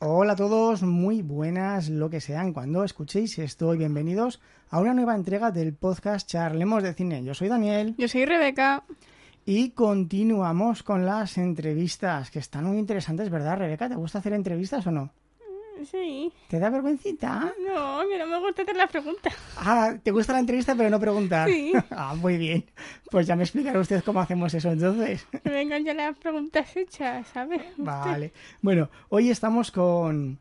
Hola a todos, muy buenas lo que sean cuando escuchéis esto y bienvenidos a una nueva entrega del podcast Charlemos de Cine. Yo soy Daniel. Yo soy Rebeca. Y continuamos con las entrevistas, que están muy interesantes, ¿verdad, Rebeca? ¿Te gusta hacer entrevistas o no? Sí. ¿Te da vergüencita? No, que no me gusta hacer la pregunta. Ah, ¿te gusta la entrevista pero no preguntar? Sí. ah, muy bien. Pues ya me explicará usted cómo hacemos eso entonces. Que vengan ya las preguntas hechas, ¿sabes? Vale. Bueno, hoy estamos con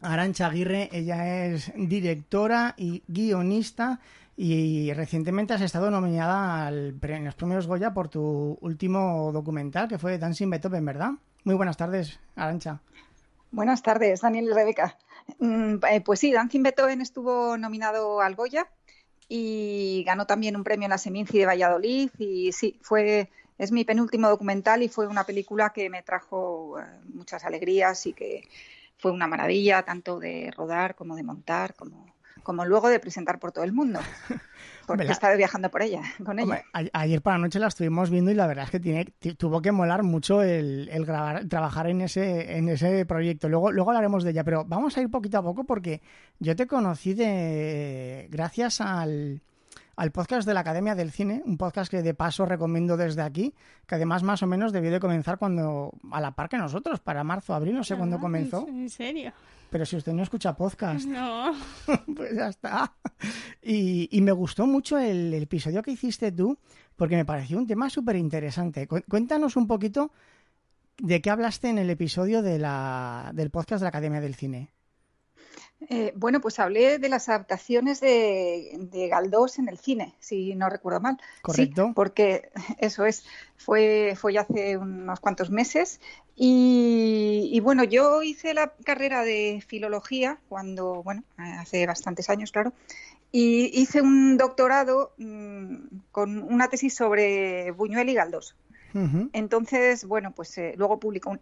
Arancha Aguirre. Ella es directora y guionista y recientemente has estado nominada al, en los premios Goya por tu último documental que fue Dancing Beethoven, ¿verdad? Muy buenas tardes, Arancha. Buenas tardes, Daniel y Rebeca. Mm, eh, pues sí, Dancing Beethoven estuvo nominado al Goya y ganó también un premio en la Seminci de Valladolid y sí, fue es mi penúltimo documental y fue una película que me trajo eh, muchas alegrías y que fue una maravilla tanto de rodar como de montar como como luego de presentar por todo el mundo. Porque he estado viajando por ella, con ella. Hombre, ayer por la noche la estuvimos viendo y la verdad es que tiene, tuvo que molar mucho el, el grabar, trabajar en ese, en ese proyecto. Luego, luego hablaremos de ella, pero vamos a ir poquito a poco porque yo te conocí de gracias al, al podcast de la Academia del Cine, un podcast que de paso recomiendo desde aquí, que además más o menos debió de comenzar cuando a la par que nosotros, para marzo, abril, no sé ah, cuándo comenzó. ¿En serio? Pero si usted no escucha podcast. No. pues ya está. Y, y me gustó mucho el, el, episodio que hiciste tú, porque me pareció un tema súper interesante. Cuéntanos un poquito de qué hablaste en el episodio de la, del podcast de la Academia del Cine. Eh, bueno, pues hablé de las adaptaciones de, de, Galdós en el cine, si no recuerdo mal. Correcto. Sí, porque eso es, fue, fue ya hace unos cuantos meses. Y, y, bueno, yo hice la carrera de filología cuando, bueno, hace bastantes años, claro, y hice un doctorado mmm, con una tesis sobre Buñuel y Galdós. Entonces, bueno, pues eh, luego publicó un,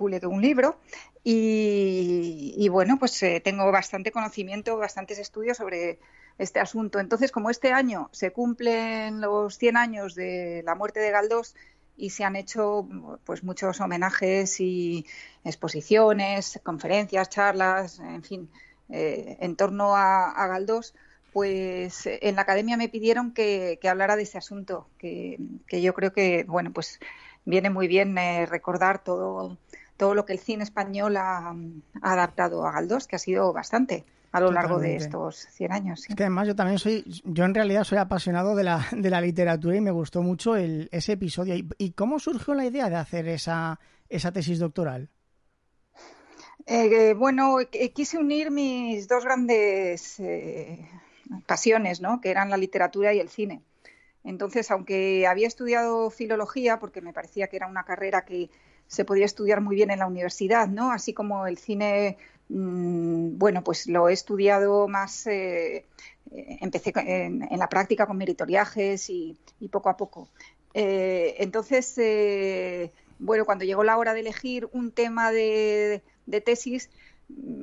un libro y, bueno, pues eh, tengo bastante conocimiento, bastantes estudios sobre este asunto. Entonces, como este año se cumplen los 100 años de la muerte de Galdós y se han hecho pues muchos homenajes y exposiciones, conferencias, charlas, en fin, eh, en torno a Galdós, pues en la academia me pidieron que, que hablara de ese asunto, que, que, yo creo que, bueno, pues viene muy bien eh, recordar todo, todo lo que el cine español ha, ha, adaptado a Galdós, que ha sido bastante a lo largo de estos 100 años. ¿sí? Es que además yo también soy, yo en realidad soy apasionado de la, de la literatura y me gustó mucho el, ese episodio. ¿Y, ¿Y, cómo surgió la idea de hacer esa, esa tesis doctoral? Eh, bueno, quise unir mis dos grandes eh, pasiones, ¿no? que eran la literatura y el cine. Entonces, aunque había estudiado filología, porque me parecía que era una carrera que se podía estudiar muy bien en la universidad, ¿no? Así como el cine, mmm, bueno, pues lo he estudiado más, eh, empecé en, la práctica con meritoriajes y, poco a poco. Eh, entonces, eh, bueno, cuando llegó la hora de elegir un tema de tesis,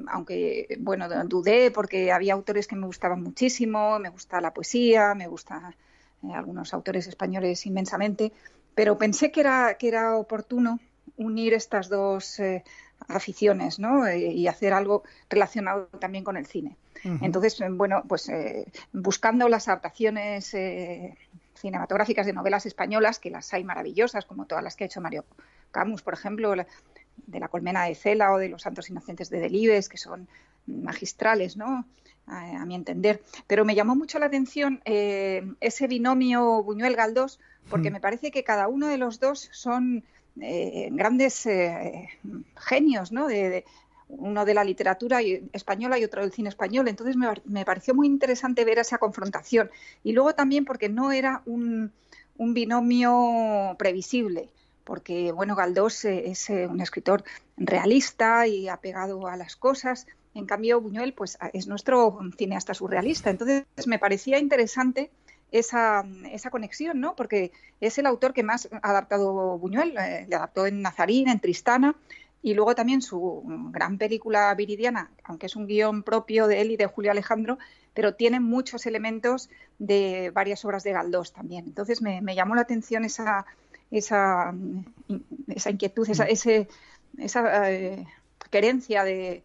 aunque bueno dudé porque había autores que me gustaban muchísimo, me gusta la poesía, me gusta eh, algunos autores españoles inmensamente, pero pensé que era que era oportuno unir estas dos eh, aficiones, ¿no? Eh, y hacer algo relacionado también con el cine. Uh -huh. Entonces, bueno, pues eh, buscando las adaptaciones cinematográficas de novelas españolas, que las hay maravillosas, como todas las que ha hecho Mario Camus, por ejemplo, la, de La colmena de Cela o de Los santos inocentes de Delibes, que son magistrales, ¿no? A, a mi entender. Pero me llamó mucho la atención eh, ese binomio Buñuel-Galdós, porque mm. me parece que cada uno de los dos son eh, grandes eh, genios, ¿no? De, de, uno de la literatura española y otro del cine español. Entonces me, me, pareció muy interesante ver esa confrontación. Y luego también porque no era un, un binomio previsible porque bueno, Galdós es eh, un escritor realista y apegado a las cosas. En cambio, Buñuel pues, es nuestro cineasta surrealista. Entonces, me parecía interesante esa, esa conexión, ¿no? Porque es el autor que más ha adaptado Buñuel. Eh, le adaptó en Nazarín, en Tristana, y luego también su gran película Viridiana, aunque es un guion propio de él y de Julio Alejandro, pero tiene muchos elementos de varias obras de Galdós también. Entonces, me, me llamó la atención esa esa, esa inquietud, esa, ese, esa, eh, querencia de,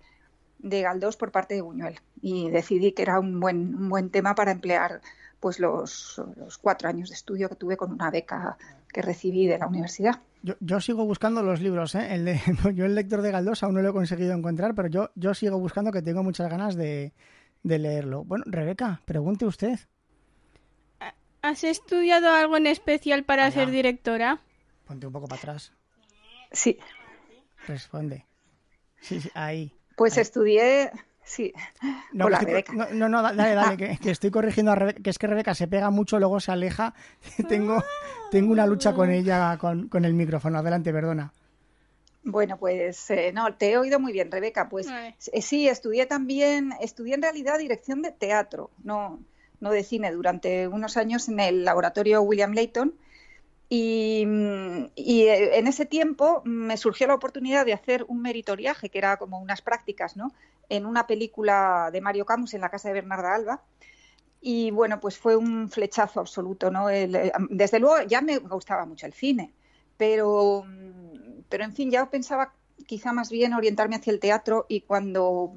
de Galdós por parte de Buñuel y decidí que era un buen, un buen tema para emplear pues los, los, cuatro años de estudio que tuve con una beca que recibí de la universidad. Yo, yo sigo buscando los libros, ¿eh? el de, yo el lector de Galdós aún no lo he conseguido encontrar, pero yo, yo sigo buscando que tengo muchas ganas de, de leerlo. Bueno, Rebeca, pregunte usted. ¿Has estudiado algo en especial para Allá. ser directora? Ponte un poco para atrás. Sí, Responde. Sí, sí, ahí. pues Ahí. estudié, sí, No, Hola, que estoy- Rebeca. no, no, no, dale, dale, que, que estoy corrigiendo a Rebeca, que es que Rebeca se pega mucho, luego se aleja. tengo, tengo una lucha con ella, con, con el micrófono. Adelante, perdona. Bueno, pues eh, no, te he oído muy bien, Rebeca. Pues eh, sí, estudié también, estudié en realidad dirección de teatro, no, no de cine, durante unos años en el laboratorio William Layton. Y, eh, en ese tiempo me surgió la oportunidad de hacer un meritoriaje, que era como unas prácticas, ¿no? En una película de Mario Camus en la casa de Bernarda Alba. Y bueno, pues fue un flechazo absoluto, ¿no? El, eh, desde luego ya me gustaba mucho el cine, pero, pero en fin, ya pensaba quizá más bien orientarme hacia el teatro y cuando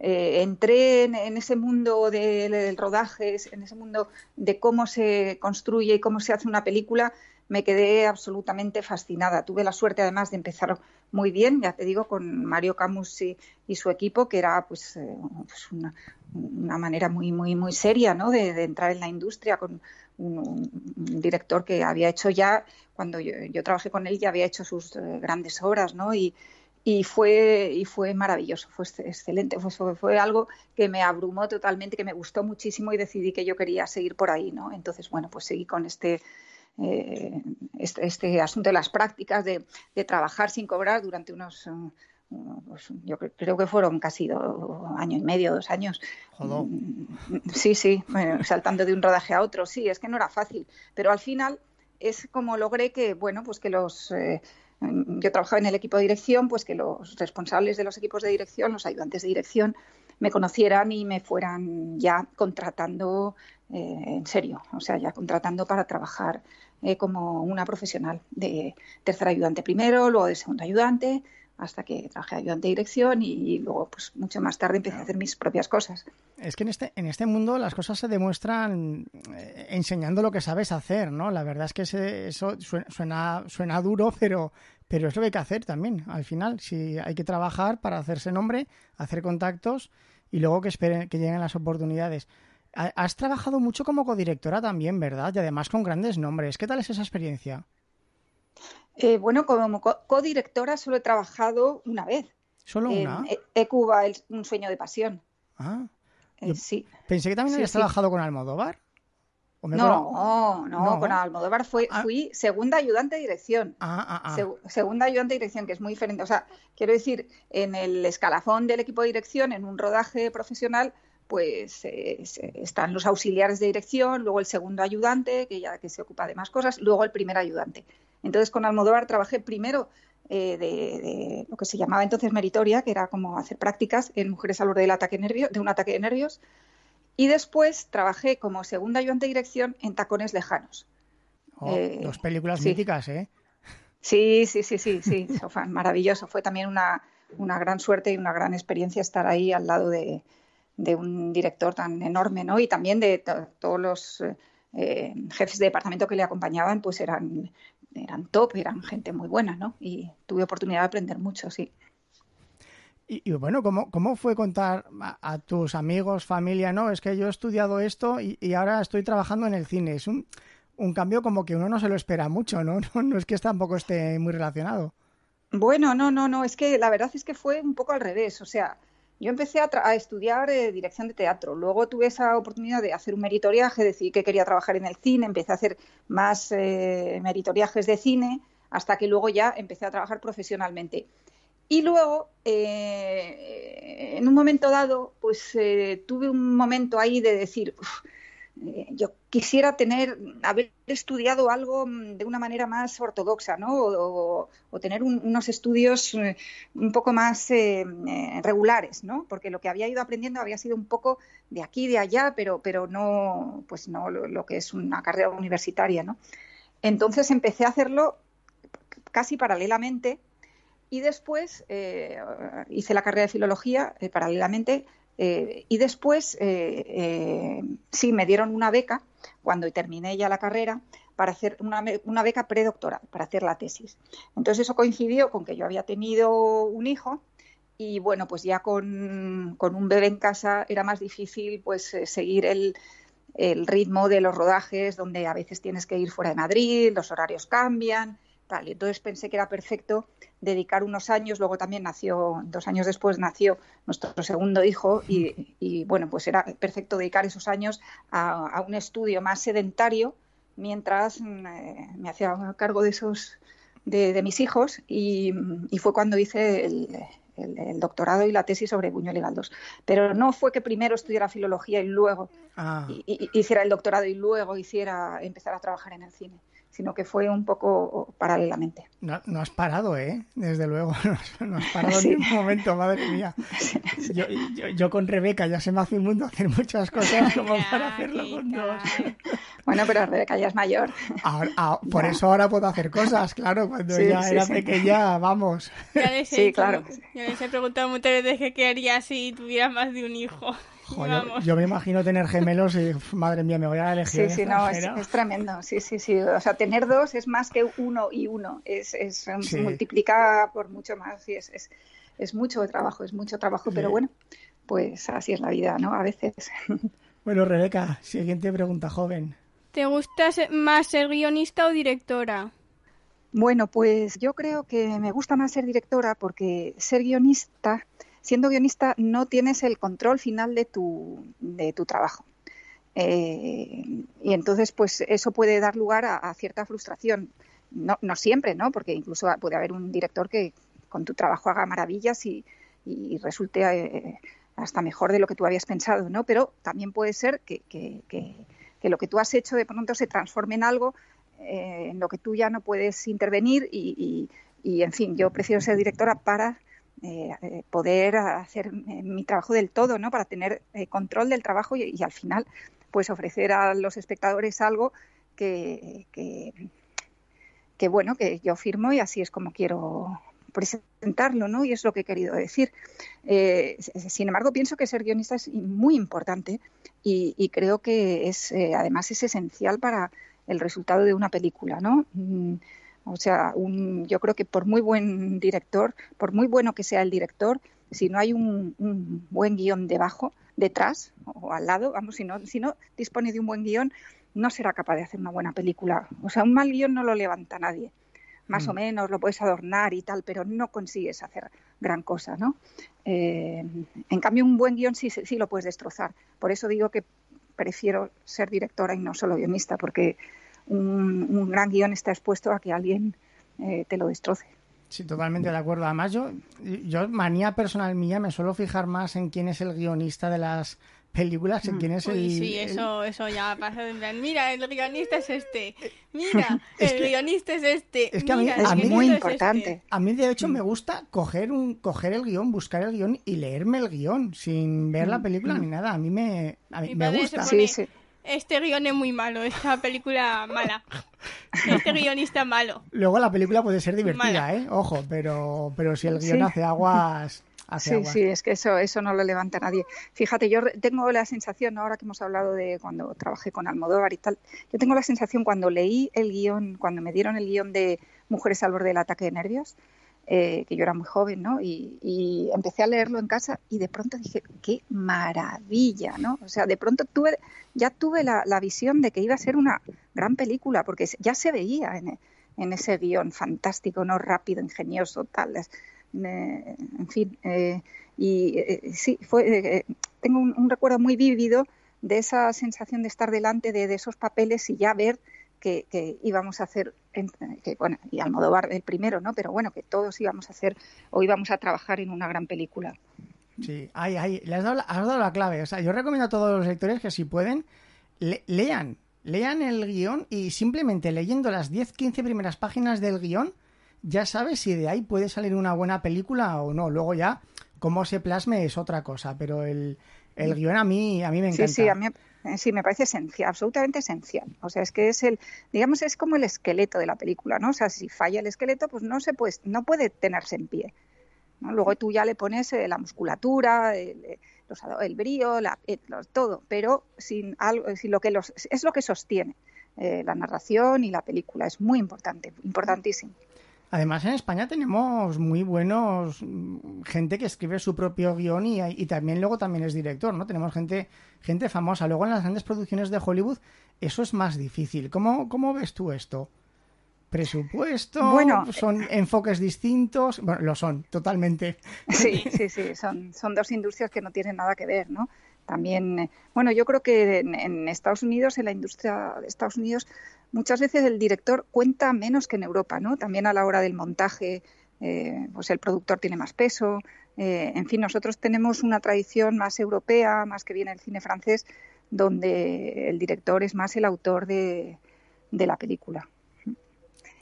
eh, entré en, en ese mundo del, rodaje, en ese mundo de cómo se construye y cómo se hace una película, me quedé absolutamente fascinada. Tuve la suerte además de empezar muy bien, ya te digo, con Mario Camus y, y su equipo, que era pues, eh, pues una, una manera muy, muy, muy seria ¿no? de, de entrar en la industria con un, un director que había hecho ya, cuando yo, yo, trabajé con él, ya había hecho sus eh, grandes obras, ¿no? Y, y fue, y fue maravilloso, fue excelente, fue, fue, algo que me abrumó totalmente, que me gustó muchísimo y decidí que yo quería seguir por ahí, ¿no? Entonces, bueno, pues seguí con este, eh, este, este, asunto de las prácticas, de, de, trabajar sin cobrar durante unos, pues, yo creo que fueron casi do, año y medio, dos años. Joder. Sí, sí, bueno, saltando de un rodaje a otro, sí, es que no era fácil, pero al final es como logré que, bueno, pues que los... Eh, yo trabajaba en el equipo de dirección, pues que los responsables de los equipos de dirección, los ayudantes de dirección, me conocieran y me fueran ya contratando eh, en serio, o sea, ya contratando para trabajar eh, como una profesional de tercer ayudante primero, luego de segundo ayudante, hasta que trabajé ayudante de dirección y, luego, pues mucho más tarde empecé a hacer mis propias cosas. Es que en este, en este mundo las cosas se demuestran eh, enseñando lo que sabes hacer, ¿no? La verdad es que eso suena, suena duro, pero, pero es lo que hay que hacer también, al final. Si hay que trabajar para hacerse nombre, hacer contactos y luego que esperen que lleguen las oportunidades. Has trabajado mucho como codirectora también, ¿verdad? Y además con grandes nombres. ¿Qué tal es esa experiencia? Eh, bueno, como codirectora solo he trabajado una vez. ¿Solo una? En Ecuba, el, un sueño de pasión. Ah. Eh, sí. Pensé que también habías sí, trabajado sí. con Almodóvar. No, no, no, con Almodóvar fue, ah. fui segunda ayudante de dirección. Ah, ah, ah. Se, segunda ayudante de dirección, que es muy diferente. O sea, quiero decir, en el escalafón del equipo de dirección, en un rodaje profesional, pues eh, están los auxiliares de dirección, luego el segundo ayudante, que ya que se ocupa de más cosas, luego el primer ayudante. Entonces con Almodóvar trabajé primero eh, de, de, lo que se llamaba entonces meritoria, que era como hacer prácticas en mujeres al borde del ataque nervio, de un ataque de nervios, y después trabajé como segunda ayudante de dirección en Tacones Lejanos. Oh, eh, dos películas sí. míticas, ¿eh? Sí, sí, sí, sí, sí, Sofán, maravilloso. Fue también una, una gran suerte y una gran experiencia estar ahí al lado de, de un director tan enorme, ¿no? Y también de to todos los eh, jefes de departamento que le acompañaban, pues eran, eran top, eran gente muy buena, ¿no? Y tuve oportunidad de aprender mucho, sí. Y, y bueno, ¿cómo, ¿cómo fue contar a, a, tus amigos, familia, no? Es que yo he estudiado esto y, y ahora estoy trabajando en el cine. Es un, un, cambio como que uno no se lo espera mucho, ¿no? No, no es que tampoco esté muy relacionado. Bueno, no, no, no, es que la verdad es que fue un poco al revés, o sea, yo empecé a, a estudiar eh, dirección de teatro, luego tuve esa oportunidad de hacer un meritoriaje, decidí que quería trabajar en el cine, empecé a hacer más eh, meritoriajes de cine, hasta que luego ya empecé a trabajar profesionalmente. Y luego, eh, en un momento dado, pues eh, tuve un momento ahí de decir, uf, yo quisiera tener, haber estudiado algo de una manera más ortodoxa, ¿no? O, tener un, unos estudios un poco más eh, regulares, ¿no? Porque lo que había ido aprendiendo había sido un poco de aquí, de allá, pero, pero no, pues no lo, que es una carrera universitaria, ¿no? Entonces empecé a hacerlo casi paralelamente y después eh, hice la carrera de filología eh, paralelamente eh, y después sí me dieron una beca cuando terminé ya la carrera para hacer una, una, beca predoctoral, para hacer la tesis. Entonces eso coincidió con que yo había tenido un hijo y bueno, pues ya con, con un bebé en casa era más difícil pues seguir el, el ritmo de los rodajes, donde a veces tienes que ir fuera de Madrid, los horarios cambian, tal. Entonces pensé que era perfecto dedicar unos años, luego también nació, dos años después nació nuestro segundo hijo y, bueno, pues era perfecto dedicar esos años a, un estudio más sedentario mientras mm, eh, me hacía cargo de esos de, mis hijos y, fue cuando hice el, doctorado y la tesis sobre Buñuel y Galdós. Pero no fue que primero estudiara filología y luego ah. hiciera el doctorado y luego hiciera empezar a trabajar en el cine sino que fue un poco paralelamente. No, has parado, ¿eh? Desde luego, no has, parado en ningún momento, madre mía. Yo, con Rebeca ya se me hace un mundo hacer muchas cosas como para hacerlo con dos. Bueno, pero Rebeca ya es mayor. Ah, por eso ahora puedo hacer cosas, claro, cuando ella era pequeña, vamos. sí, claro. Ya les he preguntado muchas veces qué haría si tuviera más de un hijo yo, me imagino tener gemelos y, madre mía, me voy a elegir. Sí, sí, no, es, tremendo. Sí, sí, sí. O sea, tener dos es más que uno y uno. Es, es multiplica por mucho más y es, es, es mucho trabajo, es mucho trabajo, pero bueno, pues así es la vida, ¿no? A veces. Bueno, Rebeca, siguiente pregunta, joven. ¿Te gusta más ser guionista o directora? Bueno, pues yo creo que me gusta más ser directora porque ser guionista siendo guionista no tienes el control final de tu, de tu trabajo. Eh, y entonces, pues eso puede dar lugar a, cierta frustración. No, no, siempre, ¿no? Porque incluso puede haber un director que con tu trabajo haga maravillas y, resulte eh, hasta mejor de lo que tú habías pensado, ¿no? Pero también puede ser que, lo que tú has hecho de pronto se transforme en algo eh, en lo que tú ya no puedes intervenir y, y, en fin, yo prefiero ser directora para eh, eh, poder hacer eh, mi trabajo del todo, ¿no? Para tener control del trabajo y, al final, pues ofrecer a los espectadores algo que, que, bueno, que yo firmo y así es como quiero presentarlo, ¿no? Y es lo que he querido decir. sin embargo, pienso que ser guionista es muy importante y, creo que es, además, es esencial para el resultado de una película, ¿no? Mm, o sea, un, yo creo que por muy buen director, por muy bueno que sea el director, si no hay un, buen guion debajo, detrás o al lado, vamos, si no, si no dispone de un buen guion, no será capaz de hacer una buena película. O sea, un mal guion no lo levanta nadie. Más o mm. menos lo puedes adornar y tal, pero no consigues hacer gran cosa, ¿no? Eh, en cambio, un buen guion sí, sí lo puedes destrozar. Por eso digo que prefiero ser directora y no solo guionista, porque un, gran guion está expuesto a que alguien eh, te lo destroce. Sí, totalmente de acuerdo. Además, yo, yo, manía personal mía, me suelo fijar más en quién es el guionista de las películas, en mm. quién es el... Sí, eso, eso ya pasa Mira, el guionista es este. Mira, el guionista es este. Es que a mí, es muy importante. Este. A mí, de hecho, me gusta coger, un, coger el guion, buscar el guion y leerme el guion sin ver la mm. película ni nada. A mí me, a mí me gusta. Sí, sí este guion es muy malo, esta película mala. Este guionista malo. Luego la película puede ser divertida, ¿eh? Ojo, pero, pero si el guion hace aguas... sí, sí, es que eso, eso no lo levanta nadie. Fíjate, yo tengo la sensación, ahora que hemos hablado de cuando trabajé con Almodóvar y tal, yo tengo la sensación cuando leí el guion, cuando me dieron el guion de Mujeres al borde del ataque de nervios, eh, que yo era muy joven, ¿no? Y, empecé a leerlo en casa y de pronto dije, qué maravilla, ¿no? O sea, de pronto tuve, ya tuve la, visión de que iba a ser una gran película, porque ya se veía en, ese guion fantástico, ¿no? Rápido, ingenioso, tal. Eh, en fin, eh, y sí, fue, tengo un, recuerdo muy vívido de esa sensación de estar delante de esos papeles y ya ver que, íbamos a hacer, que, bueno, y Almodóvar el primero, ¿no? Pero bueno, que todos íbamos a hacer o íbamos a trabajar en una gran película. Sí, ahí, ahí, le has dado, la, clave. O sea, yo recomiendo a todos los lectores que si pueden, lean, lean el guion y simplemente leyendo las 10-15 primeras páginas del guion, ya sabes si de ahí puede salir una buena película o no. Luego ya cómo se plasme es otra cosa, pero el, el guion a mí, a mí me encanta. Sí, sí, a mí sí, me parece esencial, absolutamente esencial. O sea, es que es el, digamos, es como el esqueleto de la película, ¿no? O sea, si falla el esqueleto, pues no se puede, no puede tenerse en pie. Luego tú ya le pones eh, la musculatura, el, eh, el brío, la, todo, pero sin algo, sin lo que los, es lo que sostiene la narración y la película. Es muy importante, importantísimo. Además, en España tenemos muy buenos mm, gente que escribe su propio guion y, y, también luego también es director, ¿no? Tenemos gente, gente famosa. Luego en las grandes producciones de Hollywood eso es más difícil. ¿Cómo, cómo ves tú esto? ¿Presupuesto? Bueno, ¿Son enfoques distintos? Bueno, lo son, totalmente. Sí, sí, sí. Son, son dos industrias que no tienen nada que ver, ¿no? También, eh, bueno, yo creo que en, Estados Unidos, en la industria de Estados Unidos, muchas veces el director cuenta menos que en Europa, ¿no? También a la hora del montaje, eh, pues el productor tiene más peso. Eh, en fin, nosotros tenemos una tradición más europea, más que viene el cine francés, donde el director es más el autor de la película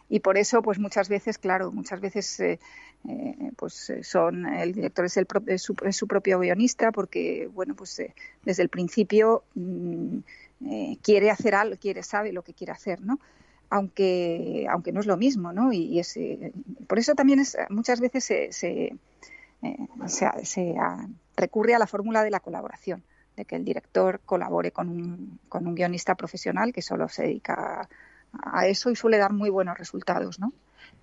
y por eso pues muchas veces claro muchas veces eh, eh, pues son el director es, el, su, propio guionista porque bueno pues desde el principio mm, quiere hacer algo quiere sabe lo que quiere hacer no aunque aunque no es lo mismo no y, es, por eso también es muchas veces se, se, se recurre a la fórmula de la colaboración de que el director colabore con un, con un guionista profesional que solo se dedica a eso y suele dar muy buenos resultados, ¿no?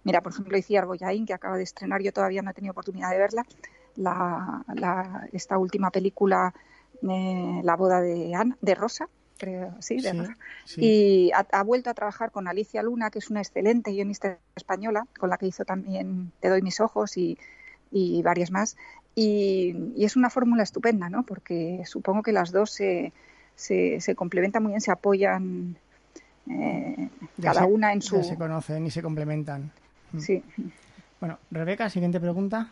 Mira, por ejemplo, Iciar Boyain, que acaba de estrenar, yo todavía no he tenido oportunidad de verla, la, esta última película, eh, La boda de, de Rosa, creo, sí, de Rosa. Y ha, vuelto a trabajar con Alicia Luna, que es una excelente guionista española, con la que hizo también Te doy mis ojos y, y varias más. Y, es una fórmula estupenda, ¿no? Porque supongo que las dos se, se, se complementan muy bien, se apoyan eh, cada una en su... se conocen y se complementan. Mm. Sí. Bueno, Rebeca, siguiente pregunta.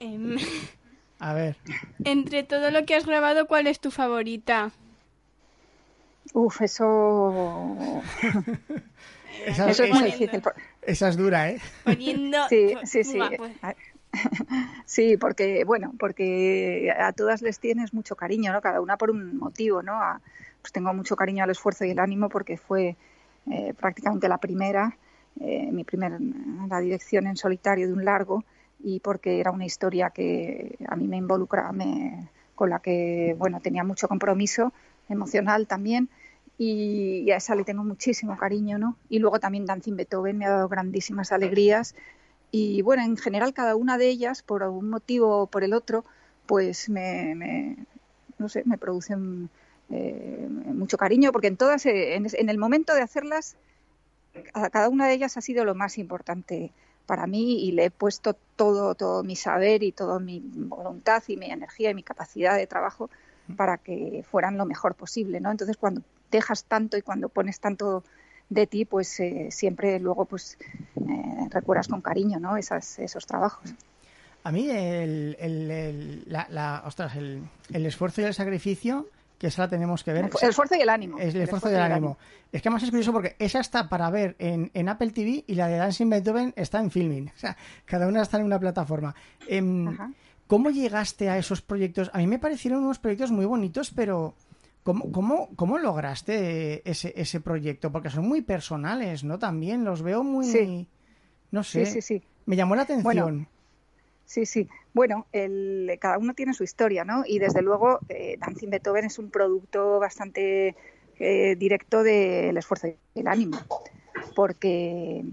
A ver. Entre todo lo que has grabado, ¿cuál es tu favorita? Uf, eso... eso es muy difícil. Esa es dura, ¿eh? Poniendo... Sí, sí, sí. Pues. Sí, porque, bueno, porque a todas les tienes mucho cariño, ¿no? Cada una por un motivo, ¿no? pues tengo mucho cariño al esfuerzo y el ánimo porque fue eh, prácticamente la primera, eh, mi primera la dirección en solitario de un largo y porque era una historia que a mí me involucraba, con la que, bueno, tenía mucho compromiso emocional también y, a esa le tengo muchísimo cariño, ¿no? Y luego también Dancing Beethoven me ha dado grandísimas alegrías y bueno, en general cada una de ellas, por algún motivo o por el otro, pues me, no sé, me producen eh, mucho cariño, porque en todas, eh, en, el momento de hacerlas, cada una de ellas ha sido lo más importante para mí y le he puesto todo, todo mi saber y toda mi voluntad y mi energía y mi capacidad de trabajo para que fueran lo mejor posible, ¿no? Entonces, cuando dejas tanto y cuando pones tanto de ti, pues eh, siempre luego pues eh, recuerdas con cariño ¿no? Esas, esos trabajos. A mí el, el, la, ostras, el, el, esfuerzo y el sacrificio, que esa la tenemos que ver. El, esfuerzo y el ánimo. Es el, esfuerzo, y el ánimo. Es que además es curioso porque esa está para ver en, en, Apple TV y la de Dancing Beethoven está en Filming. O sea, cada una está en una plataforma. Em, ¿Cómo llegaste a esos proyectos? A mí me parecieron unos proyectos muy bonitos, pero ¿Cómo, cómo, cómo lograste ese, ese proyecto? Porque son muy personales, ¿no? También los veo muy... No sé. Sí, sí, sí. Me llamó la atención. sí, sí. Bueno, el, cada uno tiene su historia, ¿no? Y desde luego, eh, Dancing Beethoven es un producto bastante eh, directo del esfuerzo y el ánimo. Porque, eh,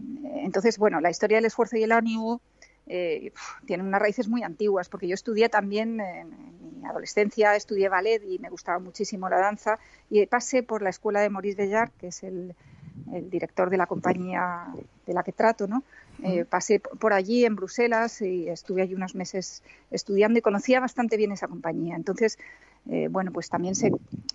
entonces, bueno, la historia del esfuerzo y el ánimo eh, tiene unas raíces muy antiguas, porque yo estudié también en, mi adolescencia, estudié ballet y me gustaba muchísimo la danza y pasé por la escuela de Maurice Bellard, que es el, director de la compañía de la que trato, ¿no? Eh, pasé por allí en Bruselas y estuve allí unos meses estudiando y conocía bastante bien esa compañía. Entonces, eh, bueno, pues también se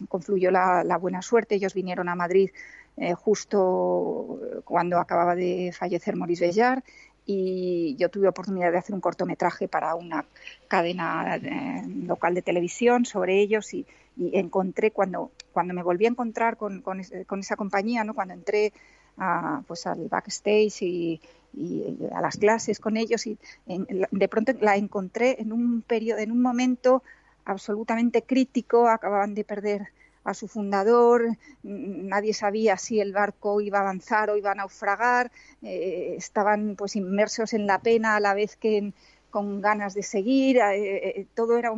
confluyó la, la, buena suerte. Ellos vinieron a Madrid eh, justo cuando acababa de fallecer Maurice Bellard y yo tuve oportunidad de hacer un cortometraje para una cadena eh, local de televisión sobre ellos y, encontré cuando cuando me volví a encontrar con, con, esa compañía no cuando entré a, pues al backstage y, y, a las clases con ellos y de pronto la encontré en un periodo, en un momento absolutamente crítico, acababan de perder a su fundador, nadie sabía si el barco iba a avanzar o iba a naufragar, eh, estaban pues inmersos en la pena a la vez que con ganas de seguir, eh, eh, todo era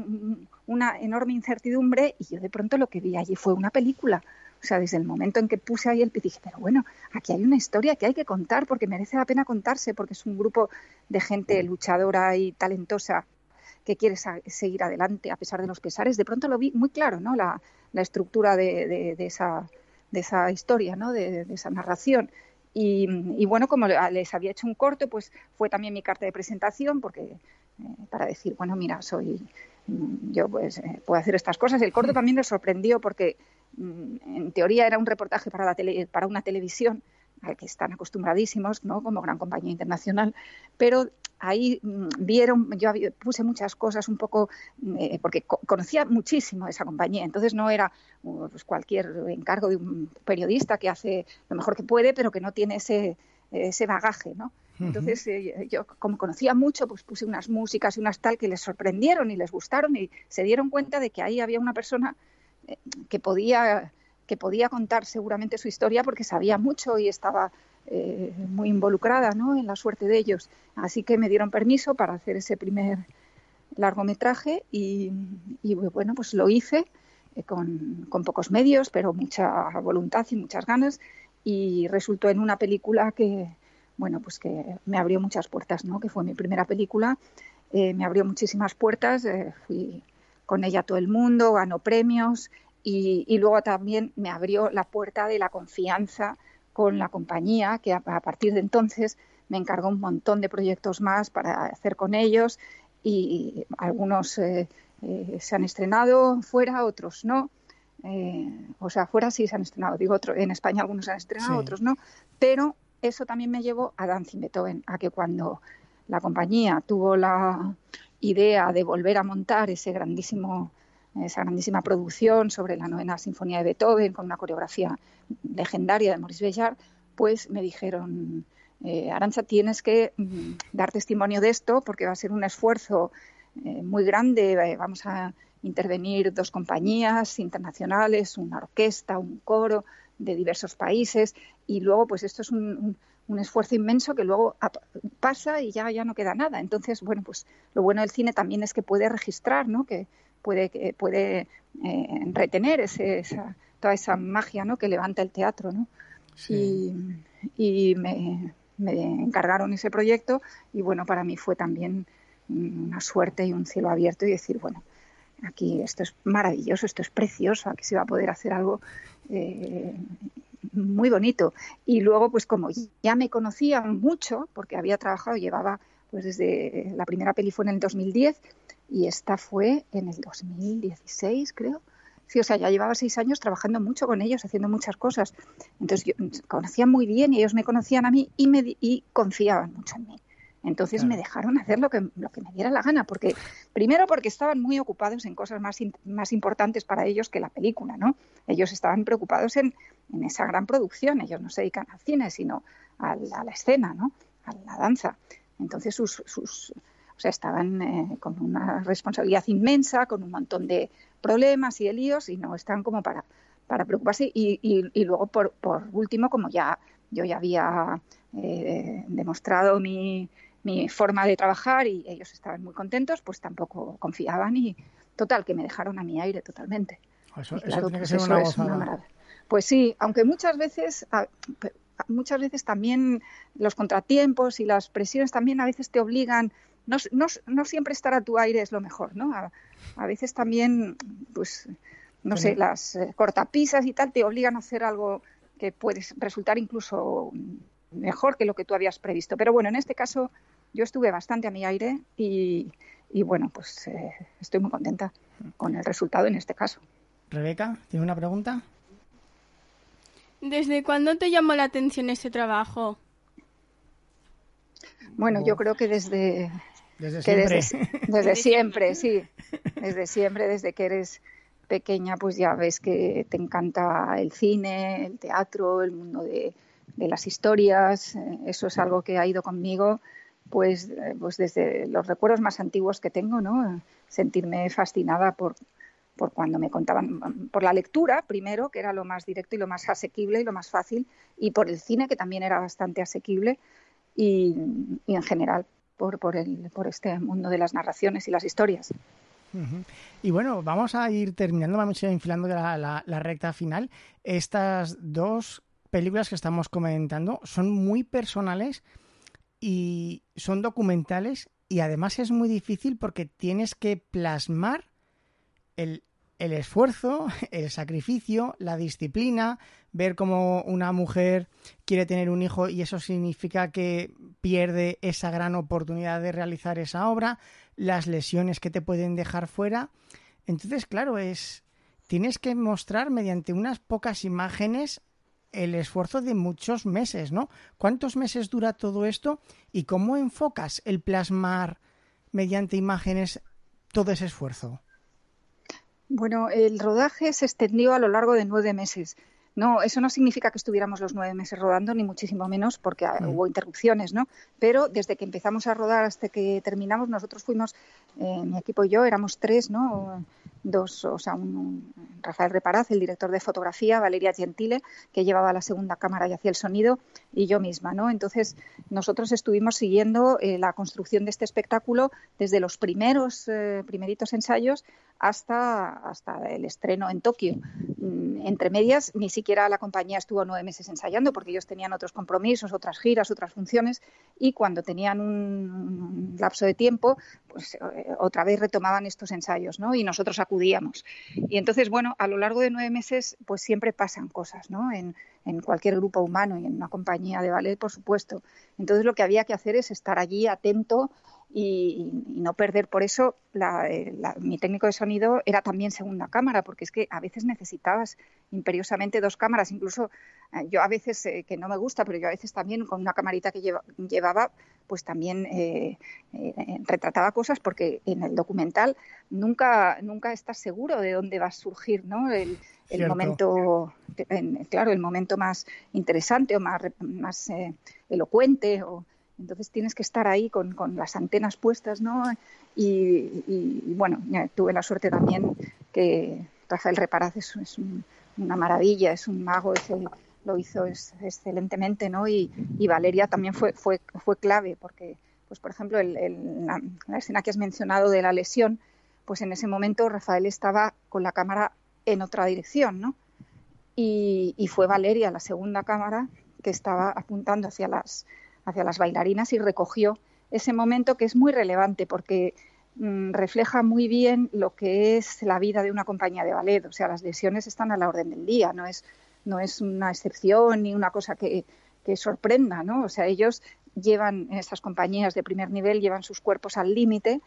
una enorme incertidumbre y yo de pronto lo que vi allí fue una película. O sea, desde el momento en que puse ahí el pie, dije, pero bueno, aquí hay una historia que hay que contar porque merece la pena contarse, porque es un grupo de gente luchadora y talentosa que quiere seguir adelante a pesar de los pesares. De pronto lo vi muy claro, ¿no? La, estructura de, esa, de esa historia, ¿no? De, esa narración. Y, bueno, como les había hecho un corte, pues fue también mi carta de presentación, porque eh, para decir, bueno, mira, soy yo pues eh, puedo hacer estas cosas. El corto también les sorprendió porque en teoría era un reportaje para, la para una televisión al que están acostumbradísimos, ¿no? Como gran compañía internacional, pero ahí mm, vieron, yo puse muchas cosas un poco, eh, porque conocía muchísimo esa compañía, entonces no era uh, pues, cualquier encargo de un periodista que hace lo mejor que puede, pero que no tiene ese, ese bagaje, ¿no? Entonces, eh, yo como conocía mucho, pues puse unas músicas y unas tal que les sorprendieron y les gustaron y se dieron cuenta de que ahí había una persona que podía, que podía contar seguramente su historia porque sabía mucho y estaba eh, muy involucrada ¿no? en la suerte de ellos. Así que me dieron permiso para hacer ese primer largometraje y, bueno, pues lo hice eh, con, con, pocos medios, pero mucha voluntad y muchas ganas y resultó en una película que, bueno, pues que me abrió muchas puertas, ¿no? Que fue mi primera película, eh, me abrió muchísimas puertas, con ella todo el mundo, ganó premios y, luego también me abrió la puerta de la confianza con la compañía, que a, partir de entonces me encargó un montón de proyectos más para hacer con ellos y algunos eh, eh, se han estrenado fuera, otros no. Eh, o sea, fuera sí se han estrenado, digo, otro, en España algunos se han estrenado, otros no, pero eso también me llevó a Dancing Beethoven, a que cuando la compañía tuvo la, idea de volver a montar ese grandísimo, esa grandísima producción sobre la novena sinfonía de Beethoven con una coreografía legendaria de Maurice Béjart, pues me dijeron, eh, Arancha, tienes que mm, dar testimonio de esto porque va a ser un esfuerzo eh, muy grande. Eh, vamos a intervenir dos compañías internacionales, una orquesta, un coro de diversos países y luego pues esto es un esfuerzo inmenso que luego pasa y ya, ya no queda nada. Entonces, bueno, pues lo bueno del cine también es que puede registrar, ¿no? Que puede, que puede eh, retener ese, esa, toda esa magia, ¿no? Que levanta el teatro, ¿no? Y, y me, me, encargaron ese proyecto y bueno, para mí fue también una suerte y un cielo abierto y decir, bueno, aquí esto es maravilloso, esto es precioso, aquí se va a poder hacer algo eh, muy bonito. Y luego, pues como ya me conocían mucho, porque había trabajado, llevaba, pues desde la primera peli fue en el 2010 y esta fue en el 2016, creo. Sí, o sea, ya llevaba seis años trabajando mucho con ellos, haciendo muchas cosas. Entonces, yo conocían muy bien y ellos me conocían a mí y, me, y confiaban mucho en mí. Entonces me dejaron hacer lo que, lo que me diera la gana, porque primero porque estaban muy ocupados en cosas más, más importantes para ellos que la película, ¿no? Ellos estaban preocupados en, en esa gran producción, ellos no se dedican al cine, sino a la, escena, ¿no? A la danza. Entonces sus, sus o sea, estaban eh, con una responsabilidad inmensa, con un montón de problemas y de líos y no están como para, para preocuparse. Y, y, luego, por, por último, como ya yo ya había eh, demostrado mi, mi forma de trabajar y ellos estaban muy contentos, pues tampoco confiaban y total, que me dejaron a mi aire totalmente. Eso, tiene que ser una, Pues sí, aunque muchas veces, muchas veces también los contratiempos y las presiones también a veces te obligan, no, no, no siempre estar a tu aire es lo mejor, ¿no? A, veces también, pues, no sé, las eh, cortapisas y tal te obligan a hacer algo que puede resultar incluso mejor que lo que tú habías previsto. Pero bueno, en este caso yo estuve bastante a mi aire y, bueno, pues eh, estoy muy contenta con el resultado en este caso. Rebeca, ¿tiene una pregunta? ¿Desde cuándo te llamó la atención este trabajo? Bueno, yo creo que desde... Desde siempre. Desde, siempre, sí. Desde siempre, desde que eres pequeña, pues ya ves que te encanta el cine, el teatro, el mundo de de las historias. Eh, eso es algo que ha ido conmigo pues, eh, pues desde los recuerdos más antiguos que tengo, ¿no? sentirme fascinada por, por cuando me contaban, por la lectura primero, que era lo más directo y lo más asequible y lo más fácil, y por el cine, que también era bastante asequible, y, en general por, por, el, por este mundo de las narraciones y las historias. Y bueno, vamos a ir terminando, vamos a ir infilando la, la, recta final. Estas dos películas que estamos comentando son muy personales y son documentales y además es muy difícil porque tienes que plasmar el, el esfuerzo, el sacrificio, la disciplina, ver cómo una mujer quiere tener un hijo y eso significa que pierde esa gran oportunidad de realizar esa obra, las lesiones que te pueden dejar fuera. Entonces, claro, es tienes que mostrar mediante unas pocas imágenes el esfuerzo de muchos meses, ¿no? ¿Cuántos meses dura todo esto y cómo enfocas el plasmar mediante imágenes todo ese esfuerzo? Bueno, el rodaje se extendió a lo largo de nueve meses. No, eso no significa que estuviéramos los nueve meses rodando, ni muchísimo menos, porque mm. hubo interrupciones, ¿no? Pero desde que empezamos a rodar hasta que terminamos, nosotros fuimos, eh, mi equipo y yo, éramos tres, ¿no? Dos, o sea, un, Rafael Reparaz, el director de fotografía, Valeria Gentile, que llevaba la segunda cámara y hacía el sonido, y yo misma, ¿no? Entonces, nosotros estuvimos siguiendo eh, la construcción de este espectáculo desde los primeros, eh, primeritos ensayos hasta, hasta el estreno en Tokio. Entre medias, ni siquiera la compañía estuvo nueve meses ensayando porque ellos tenían otros compromisos, otras giras, otras funciones y cuando tenían un lapso de tiempo, pues eh, otra vez retomaban estos ensayos, ¿no? Y nosotros acudíamos. Y entonces, bueno, a lo largo de nueve meses, pues siempre pasan cosas, ¿no? En, en cualquier grupo humano y en una compañía de ballet, por supuesto. Entonces, lo que había que hacer es estar allí atento y, no perder. Por eso eh, mi técnico de sonido era también segunda cámara, porque es que a veces necesitabas imperiosamente dos cámaras. Incluso eh, yo a veces, eh, que no me gusta, pero yo a veces también con una camarita que llevaba, pues también retrataba cosas, porque en el documental nunca, nunca estás seguro de dónde va a surgir ¿no? el, momento, claro, el momento más interesante o más, más elocuente o entonces tienes que estar ahí con, las antenas puestas, ¿no? Y, bueno, tuve la suerte también que Rafael Reparaz es, una maravilla, es un mago, lo hizo excelentemente, ¿no? Y, Valeria también fue, fue, fue clave, porque, pues por ejemplo, la, escena que has mencionado de la lesión, pues en ese momento Rafael estaba con la cámara en otra dirección, ¿no? Y, y fue Valeria, la segunda cámara, que estaba apuntando hacia las hacia las bailarinas y recogió ese momento que es muy relevante porque mm, refleja muy bien lo que es la vida de una compañía de ballet. O sea, las lesiones están a la orden del día, no es, no es una excepción ni una cosa que, sorprenda, ¿no? O sea, ellos llevan, estas compañías de primer nivel, llevan sus cuerpos al límite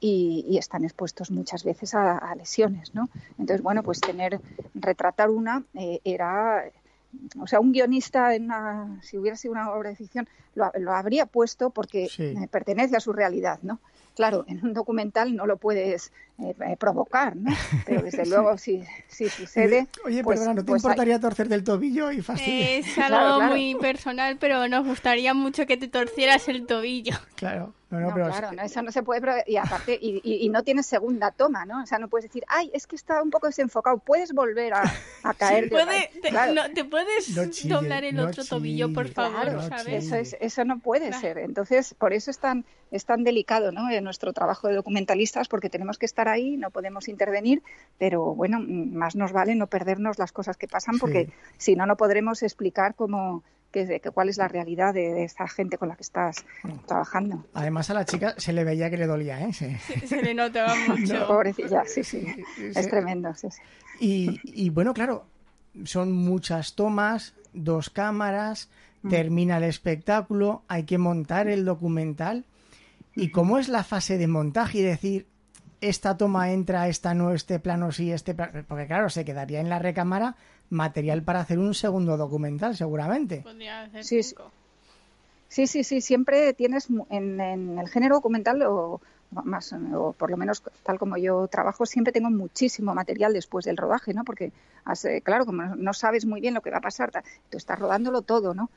y, están expuestos muchas veces a, lesiones, ¿no? Entonces, bueno, pues tener, retratar una eh, era o sea, un guionista, en una, si hubiera sido una obra de ficción, lo, habría puesto porque pertenece a su realidad, ¿no? Claro, en un documental no lo puedes eh, eh, provocar, ¿no? Pero desde luego si, si sucede... Oye, pues, perdona, ¿no te pues importaría torcer del tobillo y fastidiar? Es algo muy personal, pero nos gustaría mucho que te torcieras el tobillo. Claro. No, claro, eso no se puede. Y aparte, y, no tienes segunda toma, ¿no? O sea, no puedes decir, ay, es que está un poco desenfocado, puedes volver a, caer. te, puedes doblar el otro tobillo, por favor, ¿sabes? Eso, es, eso no puede ser. Entonces, por eso es tan, es tan delicado, ¿no? En nuestro trabajo de documentalistas, porque tenemos que estar ahí, no podemos intervenir, pero bueno, más nos vale no perdernos las cosas que pasan, porque si no, no podremos explicar cómo que, cuál es la realidad de, esta gente con la que estás trabajando. Además a la chica se le veía que le dolía, ¿eh? Se, le notaba mucho. pobrecilla, sí, sí, es tremendo, sí, sí. Y, y, bueno, claro, son muchas tomas, dos cámaras, mm. termina el espectáculo, hay que montar el documental. ¿Y cómo es la fase de montaje y decir, esta toma entra, esta no, este plano sí, este plano? Porque claro, se quedaría en la recámara material para hacer un segundo documental, seguramente. Podría hacer sí, Sí, sí, sí, siempre tienes en, el género documental o más o por lo menos tal como yo trabajo siempre tengo muchísimo material después del rodaje, ¿no? Porque eh, claro, como no sabes muy bien lo que va a pasar, tú estás rodándolo todo, ¿no?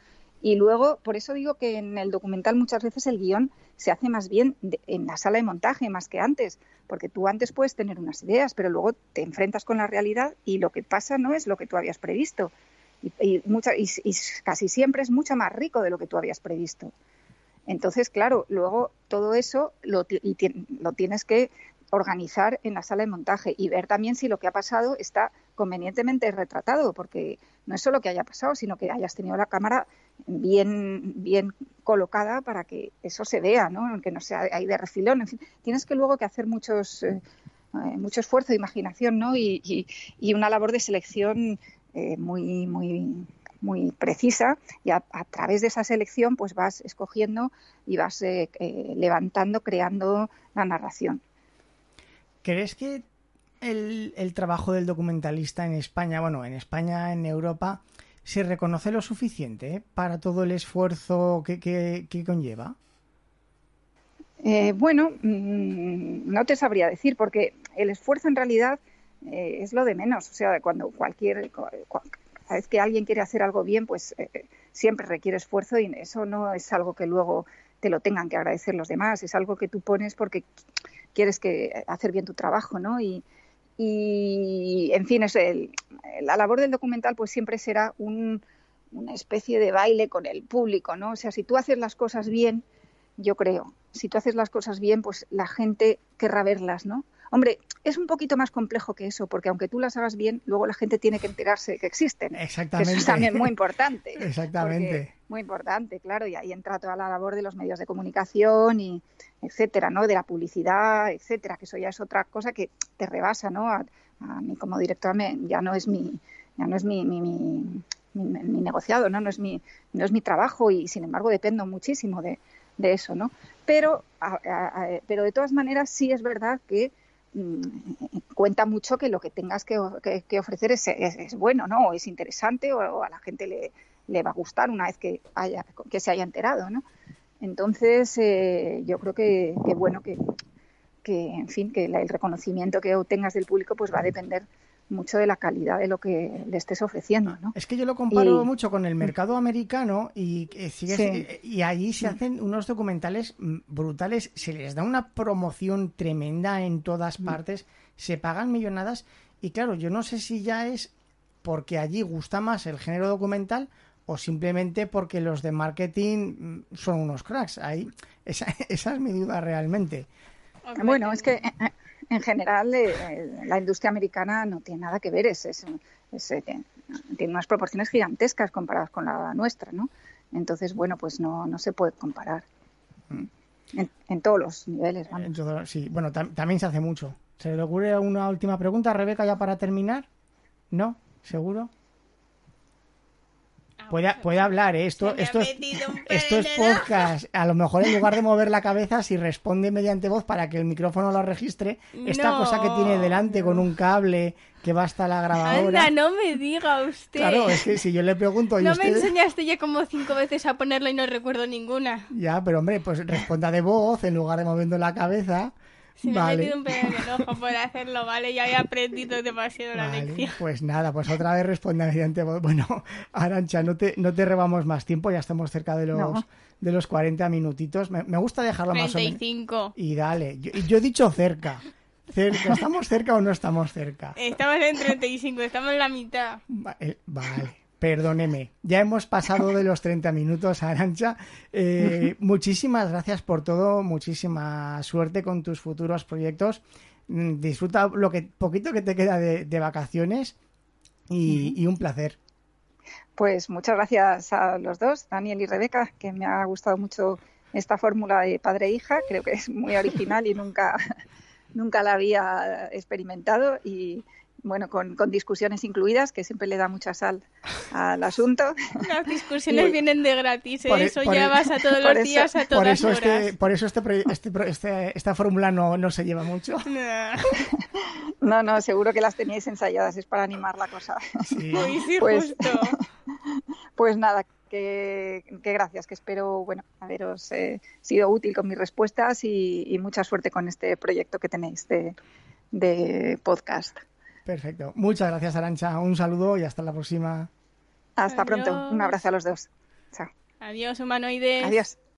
Y luego, por eso digo que en el documental muchas veces el guion se hace más bien en la sala de montaje más que antes, porque tú antes puedes tener unas ideas, pero luego te enfrentas con la realidad y lo que pasa no es lo que tú habías previsto y, casi siempre es mucho más rico de lo que tú habías previsto. Entonces, claro, luego todo eso lo, lo tienes que organizar en la sala de montaje y ver también si lo que ha pasado está convenientemente retratado, porque no es solo que haya pasado, sino que hayas tenido la cámara bien, bien colocada para que eso se vea, ¿no? Aunque no sea ahí de refilón. En fin, tienes que luego que hacer muchos, eh, eh, mucho esfuerzo de imaginación, ¿no? Y, y una labor de selección eh, muy, muy, muy precisa y a, través de esa selección pues vas escogiendo y vas levantando, creando la narración. ¿Crees que el, trabajo del documentalista en España, bueno, en España, en Europa, se reconoce lo suficiente para todo el esfuerzo que, conlleva? bueno, mm, no te sabría decir, porque el esfuerzo en realidad eh, es lo de menos. O sea, cuando cualquier, cada vez que alguien quiere hacer algo bien, pues eh, eh, siempre requiere esfuerzo y eso no es algo que luego te lo tengan que agradecer los demás, es algo que tú pones porque quieres que hacer bien tu trabajo, ¿no? Y, y en fin, es el, la labor del documental pues siempre será un, una especie de baile con el público, ¿no? O sea, si tú haces las cosas bien, yo creo, si tú haces las cosas bien, pues la gente querrá verlas, ¿no? Hombre, es un poquito más complejo que eso, porque aunque tú las hagas bien, luego la gente tiene que enterarse de que existen. Exactamente. eso es también muy importante. Exactamente. Muy importante, claro, y ahí entra toda la labor de los medios de comunicación y etcétera, ¿no? De la publicidad, etcétera, que eso ya es otra cosa que te rebasa, ¿no? A, mí como directora ya no es mi ya no es mi, mi, mi, mi, negociado, ¿no? No es mi no es mi trabajo y sin embargo dependo muchísimo de, de eso, ¿no? Pero pero de todas maneras sí es verdad que cuenta mucho que lo que tengas que, ofrecer es, bueno, ¿no? O es interesante o, a la gente le, va a gustar una vez que, haya, que se haya enterado, ¿no? Entonces, eh, yo creo que, bueno, que, que, en fin, que el reconocimiento que obtengas del público pues va a depender mucho de la calidad de lo que le estés ofreciendo. ¿no? Es que yo lo comparo mucho con el mercado americano y, y allí se hacen unos documentales mm, brutales, se les da una promoción tremenda en todas mm. partes, se pagan millonadas y claro, yo no sé si ya es porque allí gusta más el género documental o simplemente porque los de marketing mm, son unos cracks. Ahí, esa, esa es mi duda realmente. Bueno, es que eh, eh, en general eh, la industria americana no tiene nada que ver, es, es, eh, tiene unas proporciones gigantescas comparadas con la nuestra, ¿no? Entonces, bueno, pues no, no se puede comparar mm. en, todos los niveles. sí, bueno, también se hace mucho. ¿Se le ocurre una última pregunta, Rebeca, ya para terminar? ¿No? ¿Seguro? Puede, puede hablar, ¿eh? esto, esto, es, esto es podcast. A lo mejor en lugar de mover la cabeza, si responde mediante voz para que el micrófono lo registre, esta cosa que tiene delante con un cable que va hasta la grabadora. Anda, no me diga usted. Claro, es que si yo le pregunto... No me enseñaste ya como cinco veces a ponerlo y no recuerdo ninguna. Ya, pero hombre, pues responda de voz en lugar de moviendo la cabeza. Si me he metido un pedo en el ojo por hacerlo, ¿vale? Ya he aprendido demasiado la lección. Pues nada, pues otra vez responde mediante Bueno, Arancha, no te, no te rebamos más tiempo, ya estamos cerca de los, de los 40 minutitos. Me, gusta dejarlo más o menos. Y dale, yo, yo he dicho cerca. Cerca, ¿estamos cerca o no estamos cerca? Estamos en 35, estamos en la mitad. Vale, vale. Perdóneme, ya hemos pasado de los 30 minutos, Arancha. Eh, muchísimas gracias por todo, muchísima suerte con tus futuros proyectos. Mm, disfruta lo que poquito que te queda de, vacaciones y, un placer. Pues muchas gracias a los dos, Daniel y Rebeca, que me ha gustado mucho esta fórmula de padre-hija. Creo que es muy original y nunca, nunca la había experimentado y, bueno, con, con, discusiones incluidas, que siempre le da mucha sal al asunto. Las discusiones vienen de gratis, ¿eh? eso ya e- vas a todos los días, a todas por eso horas. Este, por eso este, este, este, esta fórmula no, no se lleva mucho. No. no, seguro que las teníais ensayadas, es para animar la cosa. Sí, sí pues, pues nada, que, gracias, que espero bueno haberos eh, sido útil con mis respuestas y, mucha suerte con este proyecto que tenéis de, de podcast. Perfecto. Muchas gracias, Arancha. Un saludo y hasta la próxima. Hasta pronto. Un abrazo a los dos. Chao. Adiós, humanoides. Adiós.